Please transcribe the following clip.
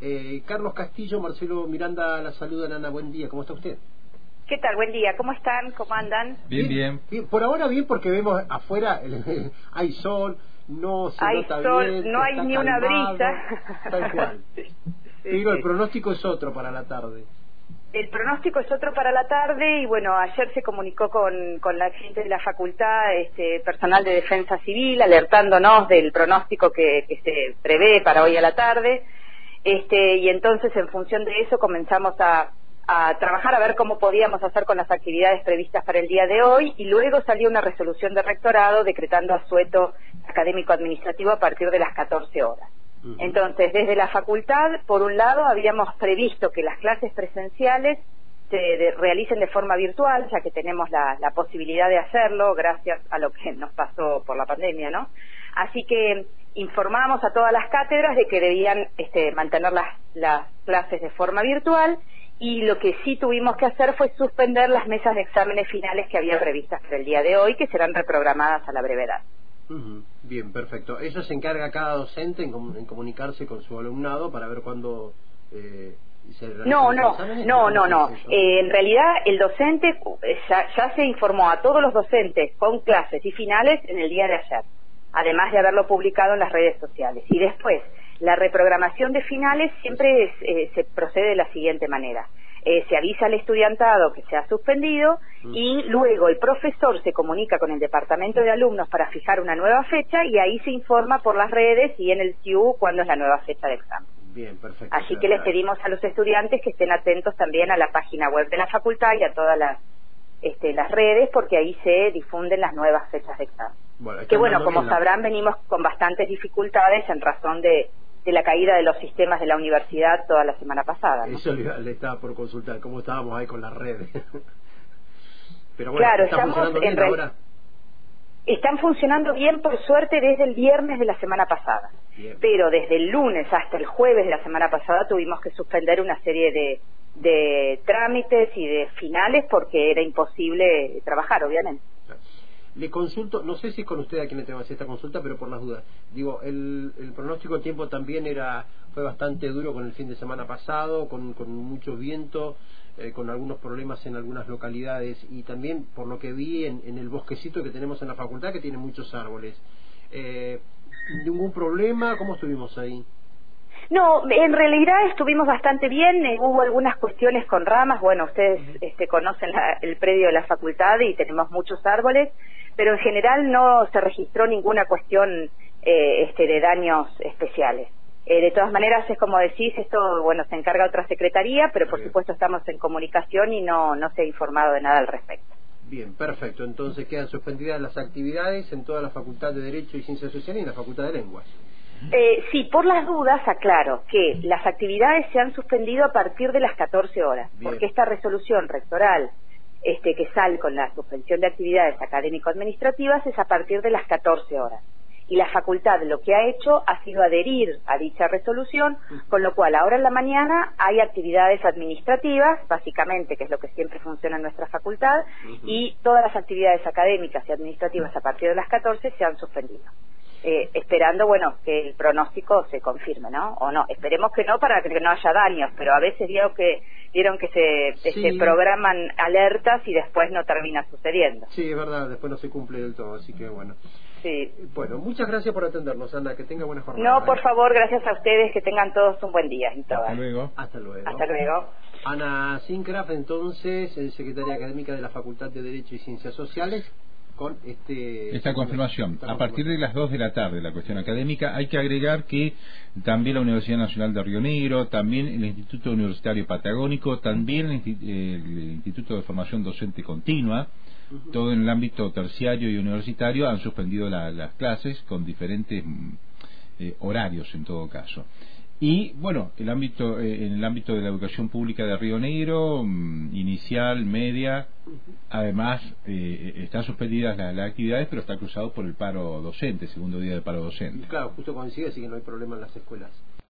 Eh, Carlos Castillo, Marcelo Miranda, la saludan. Ana, buen día. ¿Cómo está usted? ¿Qué tal? Buen día. ¿Cómo están? ¿Cómo andan? Bien, bien. Por ahora bien porque vemos afuera hay sol, no se hay nota sol, bien, no hay ni una brisa. Tal cual. Digo, el pronóstico es otro para la tarde. El pronóstico es otro para la tarde y bueno, ayer se comunicó con, con la gente de la facultad, este, personal de defensa civil, alertándonos del pronóstico que, que se prevé para hoy a la tarde. Este, y entonces en función de eso comenzamos a, a trabajar a ver cómo podíamos hacer con las actividades previstas para el día de hoy y luego salió una resolución de rectorado decretando asueto académico administrativo a partir de las 14 horas. Entonces, desde la facultad, por un lado, habíamos previsto que las clases presenciales se realicen de forma virtual, ya que tenemos la, posibilidad de hacerlo gracias a lo que nos pasó por la pandemia, ¿no? Así que informamos a todas las cátedras de que debían este, mantener las, las clases de forma virtual y lo que sí tuvimos que hacer fue suspender las mesas de exámenes finales que había previstas para el día de hoy, que serán reprogramadas a la brevedad. Bien, perfecto. Eso se encarga cada docente en, comunicarse con su alumnado para ver cuándo eh, se no, no, no, no, no. Eh, en realidad el docente eh, ya, se informó a todos los docentes con clases y finales en el día de ayer, además de haberlo publicado en las redes sociales. Y después, la reprogramación de finales siempre eh, se procede de la siguiente manera. Eh, se avisa al estudiantado que se ha suspendido mm. y luego el profesor se comunica con el departamento de alumnos para fijar una nueva fecha y ahí se informa por las redes y en el CIU cuándo es la nueva fecha de examen. Bien, perfecto. Así que les pedimos a los estudiantes que estén atentos también a la página web de la facultad y a todas las, este, las redes porque ahí se difunden las nuevas fechas de examen. Que bueno, como sabrán, venimos con bastantes dificultades en razón de de la caída de los sistemas de la universidad toda la semana pasada. Eso le, estaba por consultar, cómo estábamos ahí con las redes. Pero bueno, claro, ¿está funcionando bien ahora? Están funcionando bien, por suerte, desde el viernes de la semana pasada. Pero desde el lunes hasta el jueves de la semana pasada tuvimos que suspender una serie de, de trámites y de finales porque era imposible trabajar, obviamente. Le consulto, no sé si es con usted a quien le tengo que hacer esta consulta, pero por las dudas. Digo, el, pronóstico de tiempo también era fue bastante duro con el fin de semana pasado, con, con mucho viento, eh, con algunos problemas en algunas localidades y también, por lo que vi, en, el bosquecito que tenemos en la facultad, que tiene muchos árboles. Eh, ¿Ningún problema? ¿Cómo estuvimos ahí? No, en realidad estuvimos bastante bien. Eh, hubo algunas cuestiones con ramas. Bueno, ustedes este, conocen el predio de la facultad y tenemos muchos árboles pero en general no se registró ninguna cuestión eh, este, de daños especiales. Eh, de todas maneras, es como decís, esto bueno se encarga otra secretaría, pero por supuesto estamos en comunicación y no, no se ha informado de nada al respecto. Bien, perfecto. Entonces quedan suspendidas las actividades en toda la Facultad de Derecho y Ciencias Sociales y en la Facultad de Lenguas. Eh, sí, por las dudas aclaro que las actividades se han suspendido a partir de las 14 horas, porque esta resolución rectoral este, que sale con la suspensión de actividades académico-administrativas es a partir de las 14 horas. Y la facultad lo que ha hecho ha sido adherir a dicha resolución, con lo cual ahora en la mañana hay actividades administrativas, básicamente, que es lo que siempre funciona en nuestra facultad, y todas las actividades académicas y administrativas a partir de las 14 se han suspendido. Eh, esperando, bueno, que el pronóstico se confirme, ¿no? O no, esperemos que no para que no haya daños, pero a veces digo que vieron que se, se programan alertas y después no termina sucediendo. Sí, es verdad, después no se cumple del todo, así que bueno. Sí. Bueno, muchas gracias por atendernos, Ana, que tenga buena jornada. No, por ¿eh? favor, gracias a ustedes, que tengan todos un buen día. Hasta luego. Hasta luego. Hasta luego. Ana Sincraft, entonces, secretaria académica de la Facultad de Derecho y Ciencias Sociales con este esta confirmación. a partir de las 2 de la tarde, la cuestión académica, hay que agregar que también la Universidad Nacional de Río Negro, también el Instituto Universitario Patagónico, también el, Instituto de Formación Docente Continua, todo en el ámbito terciario y universitario han suspendido las clases con diferentes mm, eh, horarios en todo caso. Y bueno, el ámbito, eh, en el ámbito de la educación pública de Río Negro, mm, inicial, media, además eh, están suspendidas las, actividades, pero está cruzado por el paro docente, segundo día del paro docente. claro, justo coincide, así que no hay problema en las escuelas.